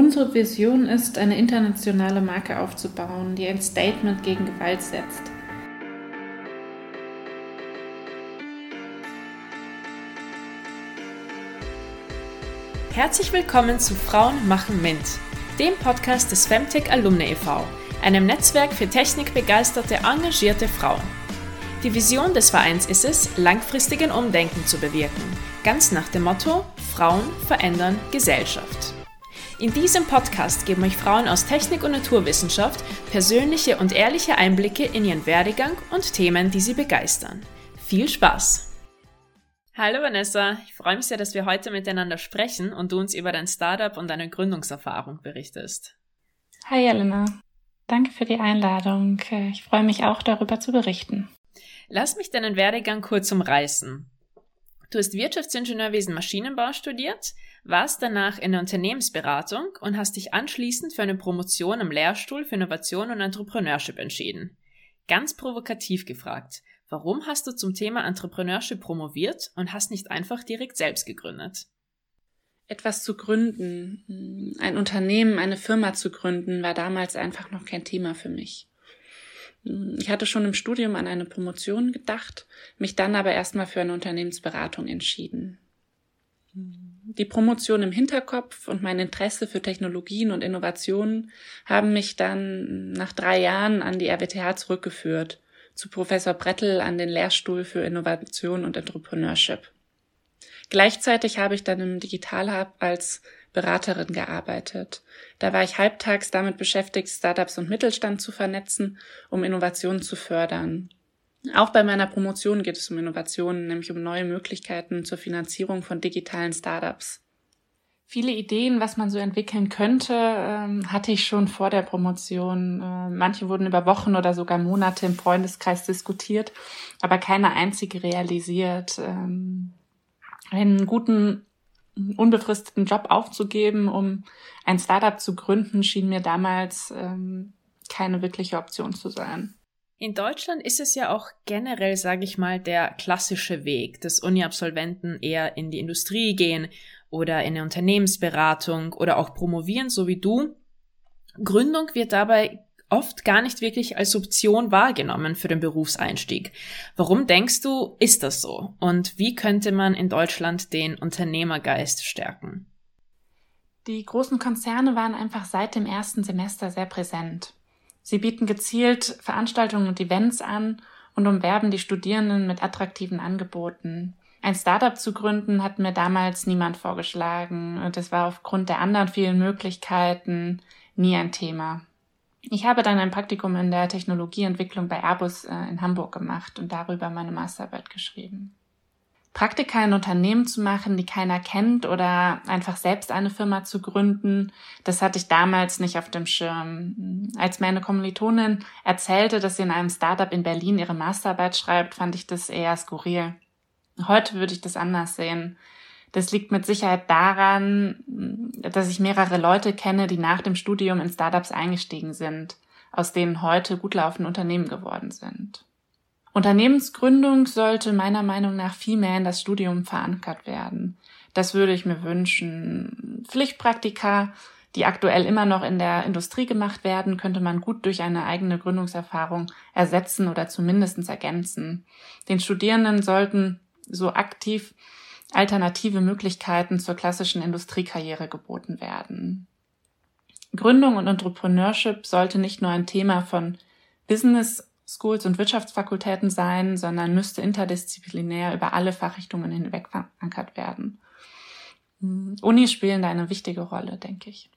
Unsere Vision ist, eine internationale Marke aufzubauen, die ein Statement gegen Gewalt setzt. Herzlich willkommen zu Frauen machen Mint, dem Podcast des Femtech Alumni e.V., einem Netzwerk für technikbegeisterte, engagierte Frauen. Die Vision des Vereins ist es, langfristigen Umdenken zu bewirken, ganz nach dem Motto Frauen verändern Gesellschaft. In diesem Podcast geben euch Frauen aus Technik und Naturwissenschaft persönliche und ehrliche Einblicke in ihren Werdegang und Themen, die sie begeistern. Viel Spaß! Hallo Vanessa, ich freue mich sehr, dass wir heute miteinander sprechen und du uns über dein Startup und deine Gründungserfahrung berichtest. Hi Elena, danke für die Einladung. Ich freue mich auch darüber zu berichten. Lass mich deinen Werdegang kurz umreißen. Du hast Wirtschaftsingenieurwesen Maschinenbau studiert, warst danach in der Unternehmensberatung und hast dich anschließend für eine Promotion am Lehrstuhl für Innovation und Entrepreneurship entschieden. Ganz provokativ gefragt, warum hast du zum Thema Entrepreneurship promoviert und hast nicht einfach direkt selbst gegründet? Etwas zu gründen, ein Unternehmen, eine Firma zu gründen, war damals einfach noch kein Thema für mich. Ich hatte schon im Studium an eine Promotion gedacht, mich dann aber erstmal für eine Unternehmensberatung entschieden. Die Promotion im Hinterkopf und mein Interesse für Technologien und Innovationen haben mich dann nach drei Jahren an die RWTH zurückgeführt, zu Professor Brettel an den Lehrstuhl für Innovation und Entrepreneurship. Gleichzeitig habe ich dann im Digital Hub als Beraterin gearbeitet. Da war ich halbtags damit beschäftigt, Startups und Mittelstand zu vernetzen, um Innovationen zu fördern. Auch bei meiner Promotion geht es um Innovationen, nämlich um neue Möglichkeiten zur Finanzierung von digitalen Startups. Viele Ideen, was man so entwickeln könnte, ähm, hatte ich schon vor der Promotion. Äh, manche wurden über Wochen oder sogar Monate im Freundeskreis diskutiert, aber keine einzige realisiert. Ähm, einen guten unbefristeten Job aufzugeben, um ein Startup zu gründen, schien mir damals ähm, keine wirkliche Option zu sein. In Deutschland ist es ja auch generell, sage ich mal, der klassische Weg, dass Uni-Absolventen eher in die Industrie gehen oder in eine Unternehmensberatung oder auch promovieren, so wie du. Gründung wird dabei oft gar nicht wirklich als Option wahrgenommen für den Berufseinstieg. Warum denkst du, ist das so? Und wie könnte man in Deutschland den Unternehmergeist stärken? Die großen Konzerne waren einfach seit dem ersten Semester sehr präsent. Sie bieten gezielt Veranstaltungen und Events an und umwerben die Studierenden mit attraktiven Angeboten. Ein Startup zu gründen hat mir damals niemand vorgeschlagen und es war aufgrund der anderen vielen Möglichkeiten nie ein Thema. Ich habe dann ein Praktikum in der Technologieentwicklung bei Airbus äh, in Hamburg gemacht und darüber meine Masterarbeit geschrieben. Praktika in Unternehmen zu machen, die keiner kennt oder einfach selbst eine Firma zu gründen, das hatte ich damals nicht auf dem Schirm. Als meine Kommilitonin erzählte, dass sie in einem Startup in Berlin ihre Masterarbeit schreibt, fand ich das eher skurril. Heute würde ich das anders sehen. Das liegt mit Sicherheit daran, dass ich mehrere Leute kenne, die nach dem Studium in Startups eingestiegen sind, aus denen heute gut laufende Unternehmen geworden sind. Unternehmensgründung sollte meiner Meinung nach viel mehr in das Studium verankert werden. Das würde ich mir wünschen. Pflichtpraktika, die aktuell immer noch in der Industrie gemacht werden, könnte man gut durch eine eigene Gründungserfahrung ersetzen oder zumindest ergänzen. Den Studierenden sollten so aktiv alternative Möglichkeiten zur klassischen Industriekarriere geboten werden. Gründung und Entrepreneurship sollte nicht nur ein Thema von Business Schools und Wirtschaftsfakultäten sein, sondern müsste interdisziplinär über alle Fachrichtungen hinweg verankert werden. Unis spielen da eine wichtige Rolle, denke ich.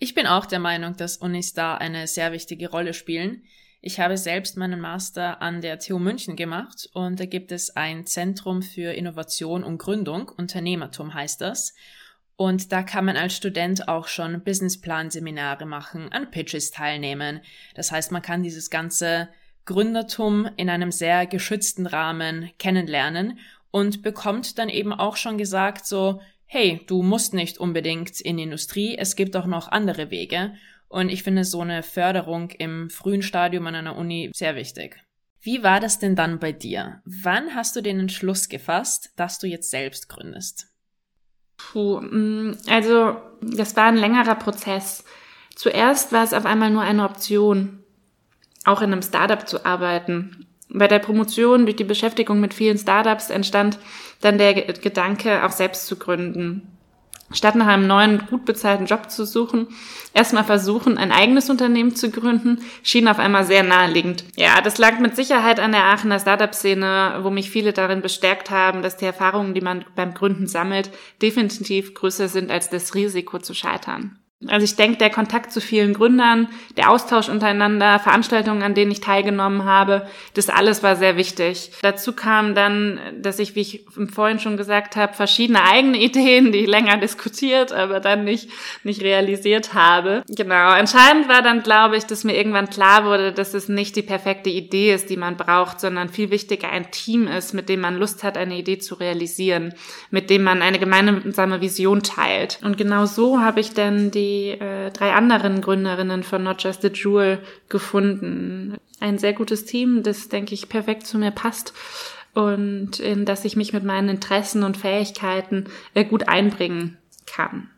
Ich bin auch der Meinung, dass Unis da eine sehr wichtige Rolle spielen. Ich habe selbst meinen Master an der TU München gemacht und da gibt es ein Zentrum für Innovation und Gründung, Unternehmertum heißt das. Und da kann man als Student auch schon Businessplan-Seminare machen, an Pitches teilnehmen. Das heißt, man kann dieses ganze Gründertum in einem sehr geschützten Rahmen kennenlernen und bekommt dann eben auch schon gesagt so, hey, du musst nicht unbedingt in die Industrie, es gibt auch noch andere Wege. Und ich finde so eine Förderung im frühen Stadium an einer Uni sehr wichtig. Wie war das denn dann bei dir? Wann hast du den Entschluss gefasst, dass du jetzt selbst gründest? Puh, mm, also das war ein längerer Prozess. Zuerst war es auf einmal nur eine Option, auch in einem Startup zu arbeiten. Bei der Promotion durch die Beschäftigung mit vielen Startups entstand dann der Gedanke, auch selbst zu gründen statt nach einem neuen, gut bezahlten Job zu suchen, erstmal versuchen, ein eigenes Unternehmen zu gründen, schien auf einmal sehr naheliegend. Ja, das lag mit Sicherheit an der Aachener Startup-Szene, wo mich viele darin bestärkt haben, dass die Erfahrungen, die man beim Gründen sammelt, definitiv größer sind als das Risiko zu scheitern. Also ich denke, der Kontakt zu vielen Gründern, der Austausch untereinander, Veranstaltungen, an denen ich teilgenommen habe, das alles war sehr wichtig. Dazu kam dann, dass ich, wie ich vorhin schon gesagt habe, verschiedene eigene Ideen, die ich länger diskutiert, aber dann nicht, nicht realisiert habe. Genau. Entscheidend war dann, glaube ich, dass mir irgendwann klar wurde, dass es nicht die perfekte Idee ist, die man braucht, sondern viel wichtiger ein Team ist, mit dem man Lust hat, eine Idee zu realisieren, mit dem man eine gemeinsame Vision teilt. Und genau so habe ich dann die die äh, drei anderen Gründerinnen von Not Just a Jewel gefunden. Ein sehr gutes Team, das, denke ich, perfekt zu mir passt und in das ich mich mit meinen Interessen und Fähigkeiten äh, gut einbringen kann.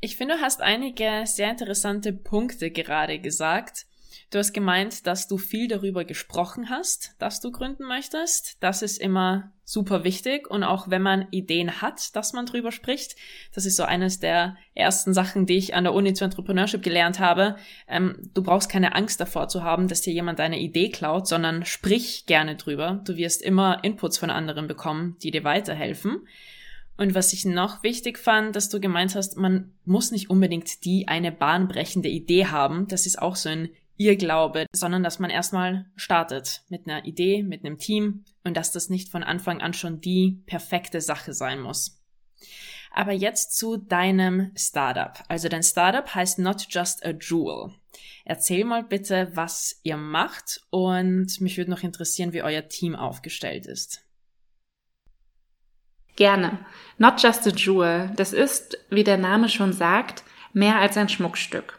Ich finde, du hast einige sehr interessante Punkte gerade gesagt. Du hast gemeint, dass du viel darüber gesprochen hast, dass du gründen möchtest. Das ist immer super wichtig und auch wenn man Ideen hat, dass man drüber spricht. Das ist so eines der ersten Sachen, die ich an der Uni zu Entrepreneurship gelernt habe. Ähm, du brauchst keine Angst davor zu haben, dass dir jemand deine Idee klaut, sondern sprich gerne drüber. Du wirst immer Inputs von anderen bekommen, die dir weiterhelfen. Und was ich noch wichtig fand, dass du gemeint hast, man muss nicht unbedingt die eine bahnbrechende Idee haben. Das ist auch so ein ihr Glaube, sondern dass man erstmal startet mit einer Idee, mit einem Team und dass das nicht von Anfang an schon die perfekte Sache sein muss. Aber jetzt zu deinem Startup. Also dein Startup heißt Not Just a Jewel. Erzähl mal bitte, was ihr macht und mich würde noch interessieren, wie euer Team aufgestellt ist. Gerne. Not Just a Jewel. Das ist, wie der Name schon sagt, mehr als ein Schmuckstück.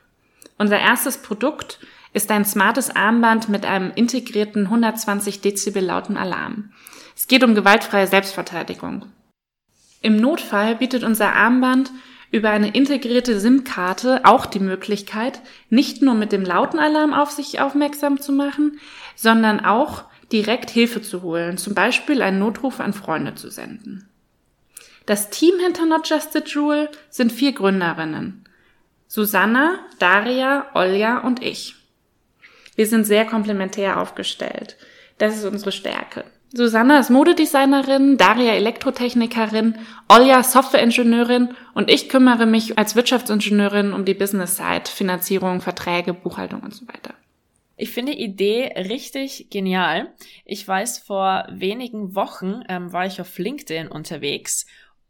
Unser erstes Produkt ist ein smartes Armband mit einem integrierten 120 Dezibel lauten Alarm. Es geht um gewaltfreie Selbstverteidigung. Im Notfall bietet unser Armband über eine integrierte SIM-Karte auch die Möglichkeit, nicht nur mit dem lauten Alarm auf sich aufmerksam zu machen, sondern auch direkt Hilfe zu holen, zum Beispiel einen Notruf an Freunde zu senden. Das Team hinter Not Just a Jewel sind vier Gründerinnen. Susanna, Daria, Olja und ich. Wir sind sehr komplementär aufgestellt. Das ist unsere Stärke. Susanna ist Modedesignerin, Daria Elektrotechnikerin, Olja Softwareingenieurin und ich kümmere mich als Wirtschaftsingenieurin um die Business-Side, Finanzierung, Verträge, Buchhaltung und so weiter. Ich finde die Idee richtig genial. Ich weiß, vor wenigen Wochen ähm, war ich auf LinkedIn unterwegs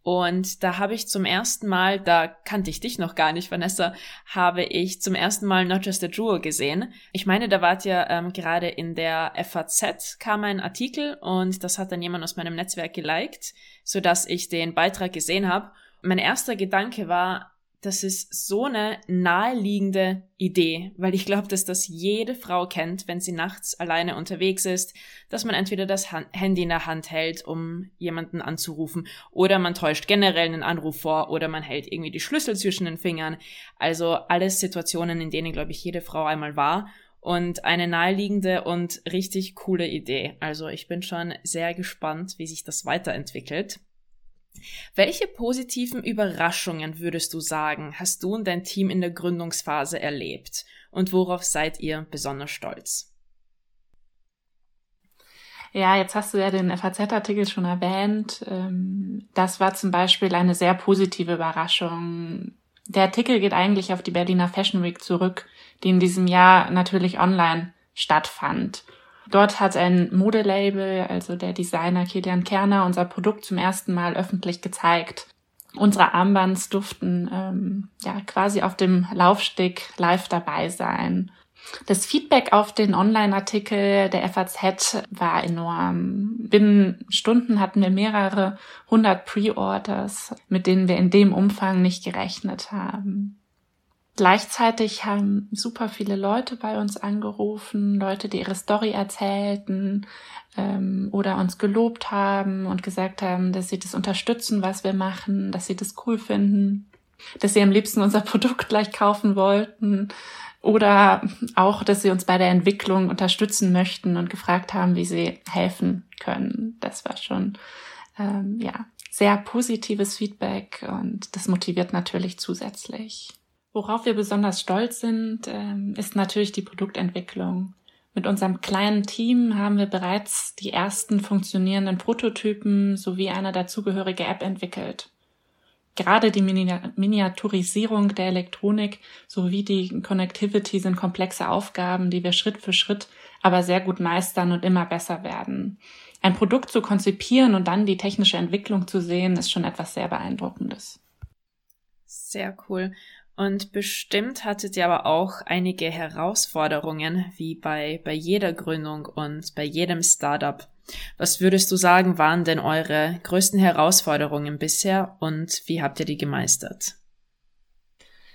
und da habe ich zum ersten Mal, da kannte ich dich noch gar nicht, Vanessa, habe ich zum ersten Mal Not Just a Jewel gesehen. Ich meine, da wart ja ähm, gerade in der FAZ kam ein Artikel und das hat dann jemand aus meinem Netzwerk geliked, sodass ich den Beitrag gesehen habe. Mein erster Gedanke war, das ist so eine naheliegende Idee, weil ich glaube, dass das jede Frau kennt, wenn sie nachts alleine unterwegs ist, dass man entweder das Hand Handy in der Hand hält, um jemanden anzurufen, oder man täuscht generell einen Anruf vor, oder man hält irgendwie die Schlüssel zwischen den Fingern. Also alles Situationen, in denen, glaube ich, jede Frau einmal war. Und eine naheliegende und richtig coole Idee. Also ich bin schon sehr gespannt, wie sich das weiterentwickelt. Welche positiven Überraschungen würdest du sagen, hast du und dein Team in der Gründungsphase erlebt und worauf seid ihr besonders stolz? Ja, jetzt hast du ja den FAZ-Artikel schon erwähnt. Ähm, das war zum Beispiel eine sehr positive Überraschung. Der Artikel geht eigentlich auf die Berliner Fashion Week zurück, die in diesem Jahr natürlich online stattfand. Dort hat ein Modelabel, also der Designer Kilian Kerner, unser Produkt zum ersten Mal öffentlich gezeigt. Unsere Armbands durften ähm, ja quasi auf dem Laufsteg live dabei sein. Das Feedback auf den Online-Artikel der FAZ war enorm. Binnen Stunden hatten wir mehrere hundert Pre-Orders, mit denen wir in dem Umfang nicht gerechnet haben. Gleichzeitig haben super viele Leute bei uns angerufen, Leute, die ihre Story erzählten ähm, oder uns gelobt haben und gesagt haben, dass sie das unterstützen, was wir machen, dass sie das cool finden, dass sie am liebsten unser Produkt gleich kaufen wollten oder auch, dass sie uns bei der Entwicklung unterstützen möchten und gefragt haben, wie sie helfen können. Das war schon ähm, ja sehr positives Feedback und das motiviert natürlich zusätzlich. Worauf wir besonders stolz sind, ähm, ist natürlich die Produktentwicklung. Mit unserem kleinen Team haben wir bereits die ersten funktionierenden Prototypen sowie eine dazugehörige App entwickelt. Gerade die Miniaturisierung der Elektronik sowie die Connectivity sind komplexe Aufgaben, die wir Schritt für Schritt aber sehr gut meistern und immer besser werden. Ein Produkt zu konzipieren und dann die technische Entwicklung zu sehen, ist schon etwas sehr Beeindruckendes. Sehr cool. Und bestimmt hattet ihr aber auch einige Herausforderungen, wie bei, bei jeder Gründung und bei jedem Startup. Was würdest du sagen, waren denn eure größten Herausforderungen bisher und wie habt ihr die gemeistert?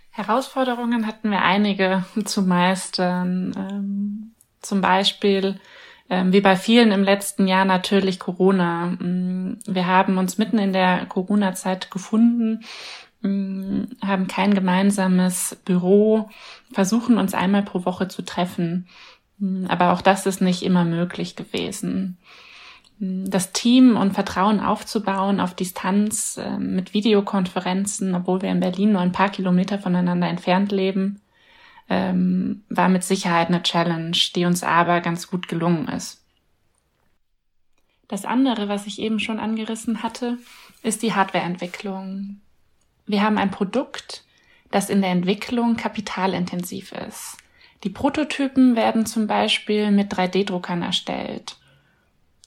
Herausforderungen hatten wir einige zu meistern. Ähm, zum Beispiel, ähm, wie bei vielen im letzten Jahr, natürlich Corona. Mm, wir haben uns mitten in der Corona-Zeit gefunden haben kein gemeinsames Büro, versuchen uns einmal pro Woche zu treffen. Mm, aber auch das ist nicht immer möglich gewesen. Mm, das Team und Vertrauen aufzubauen auf Distanz äh, mit Videokonferenzen, obwohl wir in Berlin nur ein paar Kilometer voneinander entfernt leben, ähm, war mit Sicherheit eine Challenge, die uns aber ganz gut gelungen ist. Das andere, was ich eben schon angerissen hatte, ist die Hardwareentwicklung. Wir haben ein Produkt, das in der Entwicklung kapitalintensiv ist. Die Prototypen werden zum Beispiel mit 3D-Druckern erstellt.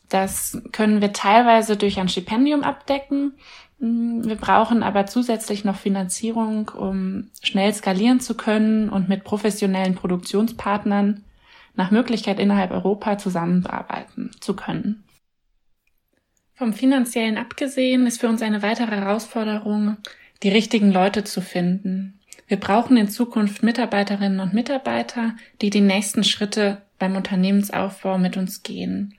Das können wir teilweise durch ein Stipendium abdecken. Wir brauchen aber zusätzlich noch Finanzierung, um schnell skalieren zu können und mit professionellen Produktionspartnern nach Möglichkeit innerhalb Europa zusammenarbeiten zu können. Vom finanziellen abgesehen ist für uns eine weitere Herausforderung, die richtigen Leute zu finden. Wir brauchen in Zukunft Mitarbeiterinnen und Mitarbeiter, die die nächsten Schritte beim Unternehmensaufbau mit uns gehen.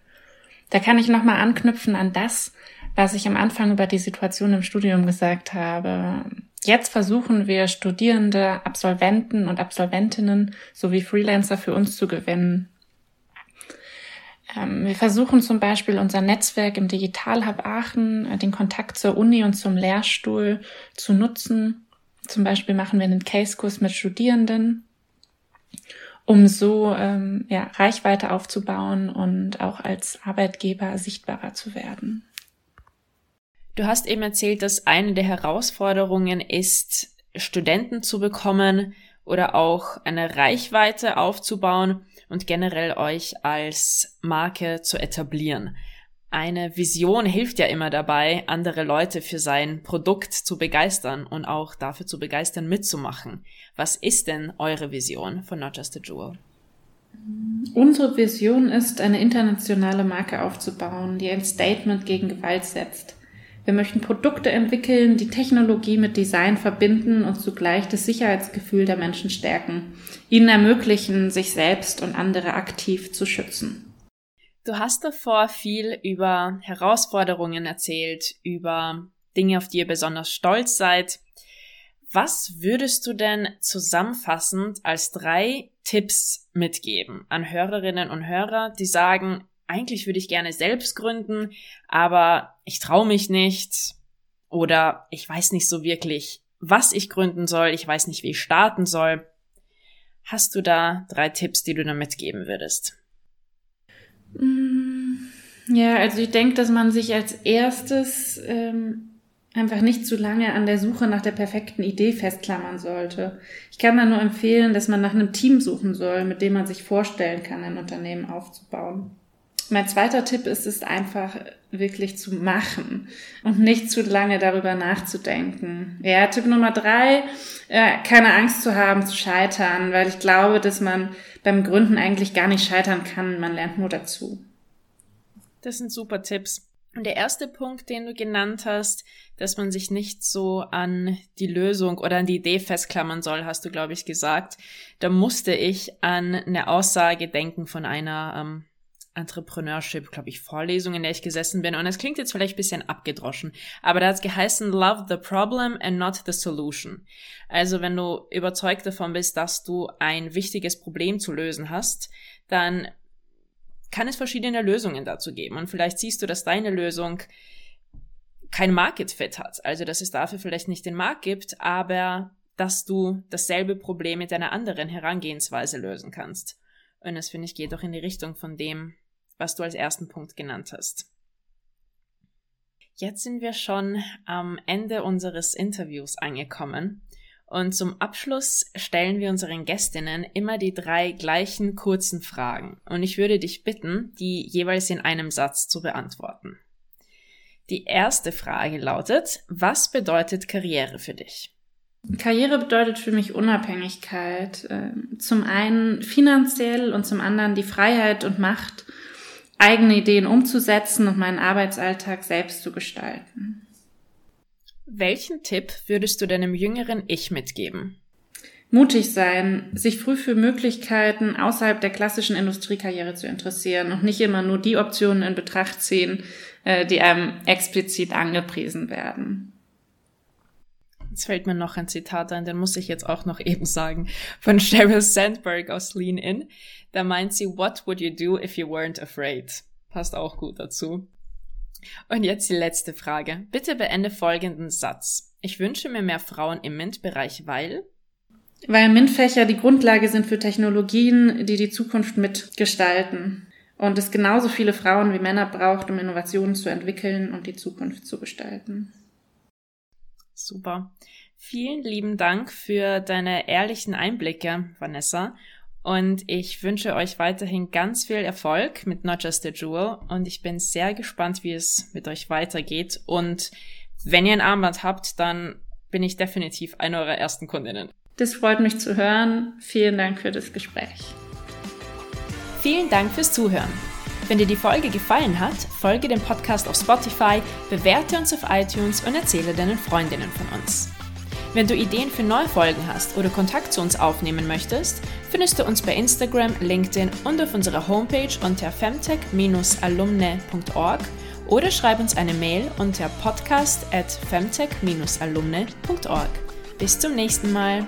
Da kann ich nochmal anknüpfen an das, was ich am Anfang über die Situation im Studium gesagt habe. Jetzt versuchen wir Studierende, Absolventen und Absolventinnen sowie Freelancer für uns zu gewinnen. Ähm, wir versuchen zum Beispiel unser Netzwerk im Digitalhub Aachen, äh, den Kontakt zur Uni und zum Lehrstuhl zu nutzen. Zum Beispiel machen wir einen Case-Kurs mit Studierenden, um so ähm, ja, Reichweite aufzubauen und auch als Arbeitgeber sichtbarer zu werden. Du hast eben erzählt, dass eine der Herausforderungen ist, Studenten zu bekommen oder auch eine Reichweite aufzubauen und generell euch als Marke zu etablieren. Eine Vision hilft ja immer dabei, andere Leute für sein Produkt zu begeistern und auch dafür zu begeistern, mitzumachen. Was ist denn eure Vision von Not Just a Jewel? Unsere Vision ist, eine internationale Marke aufzubauen, die ein Statement gegen Gewalt setzt. Wir möchten Produkte entwickeln, die Technologie mit Design verbinden und zugleich das Sicherheitsgefühl der Menschen stärken, ihnen ermöglichen, sich selbst und andere aktiv zu schützen. Du hast davor viel über Herausforderungen erzählt, über Dinge, auf die ihr besonders stolz seid. Was würdest du denn zusammenfassend als drei Tipps mitgeben an Hörerinnen und Hörer, die sagen, eigentlich würde ich gerne selbst gründen, aber ich traue mich nicht oder ich weiß nicht so wirklich, was ich gründen soll, ich weiß nicht, wie ich starten soll. Hast du da drei Tipps, die du da mitgeben würdest? Mm, ja, also ich denke, dass man sich als erstes ähm, einfach nicht zu lange an der Suche nach der perfekten Idee festklammern sollte. Ich kann da nur empfehlen, dass man nach einem Team suchen soll, mit dem man sich vorstellen kann, ein Unternehmen aufzubauen. Mein zweiter Tipp ist es einfach wirklich zu machen und nicht zu lange darüber nachzudenken. Ja, Tipp Nummer drei, äh, keine Angst zu haben, zu scheitern, weil ich glaube, dass man beim Gründen eigentlich gar nicht scheitern kann. Man lernt nur dazu. Das sind super Tipps. Und der erste Punkt, den du genannt hast, dass man sich nicht so an die Lösung oder an die Idee festklammern soll, hast du, glaube ich, gesagt. Da musste ich an eine Aussage denken von einer ähm, Entrepreneurship, glaube ich, Vorlesung, in der ich gesessen bin. Und es klingt jetzt vielleicht ein bisschen abgedroschen, aber da hat es geheißen, love the problem and not the solution. Also wenn du überzeugt davon bist, dass du ein wichtiges Problem zu lösen hast, dann kann es verschiedene Lösungen dazu geben. Und vielleicht siehst du, dass deine Lösung kein Market Fit hat. Also, dass es dafür vielleicht nicht den Markt gibt, aber dass du dasselbe Problem mit einer anderen Herangehensweise lösen kannst. Und das finde ich geht auch in die Richtung von dem, was du als ersten Punkt genannt hast. Jetzt sind wir schon am Ende unseres Interviews angekommen. Und zum Abschluss stellen wir unseren Gästinnen immer die drei gleichen kurzen Fragen. Und ich würde dich bitten, die jeweils in einem Satz zu beantworten. Die erste Frage lautet, was bedeutet Karriere für dich? Karriere bedeutet für mich Unabhängigkeit. Ähm, zum einen finanziell und zum anderen die Freiheit und Macht, eigene Ideen umzusetzen und meinen Arbeitsalltag selbst zu gestalten. Welchen Tipp würdest du deinem jüngeren Ich mitgeben? Mutig sein, sich früh für Möglichkeiten außerhalb der klassischen Industriekarriere zu interessieren und nicht immer nur die Optionen in Betracht ziehen, äh, die einem explizit angepriesen werden. Jetzt fällt mir noch ein Zitat ein, den muss ich jetzt auch noch eben sagen, von Sheryl Sandberg aus Lean In. Da meint sie, What would you do if you weren't afraid? Passt auch gut dazu. Und jetzt die letzte Frage. Bitte beende folgenden Satz. Ich wünsche mir mehr Frauen im MINT-Bereich, weil weil MINT-Fächer die Grundlage sind für Technologien, die die Zukunft mitgestalten. Und es genauso viele Frauen wie Männer braucht, um Innovationen zu entwickeln und die Zukunft zu gestalten. Super. Vielen lieben Dank für deine ehrlichen Einblicke, Vanessa. Und ich wünsche euch weiterhin ganz viel Erfolg mit Not Just a Jewel. Und ich bin sehr gespannt, wie es mit euch weitergeht. Und wenn ihr ein Armband habt, dann bin ich definitiv eine eurer ersten Kundinnen. Das freut mich zu hören. Vielen Dank für das Gespräch. Vielen Dank fürs Zuhören. Wenn dir die Folge gefallen hat, folge dem Podcast auf Spotify, bewerte uns auf iTunes und erzähle deinen Freundinnen von uns. Wenn du Ideen für neue Folgen hast oder Kontakt zu uns aufnehmen möchtest, findest du uns bei Instagram, LinkedIn und auf unserer Homepage unter femtech-alumne.org oder schreib uns eine Mail unter podcast at femtech-alumne.org. Bis zum nächsten Mal.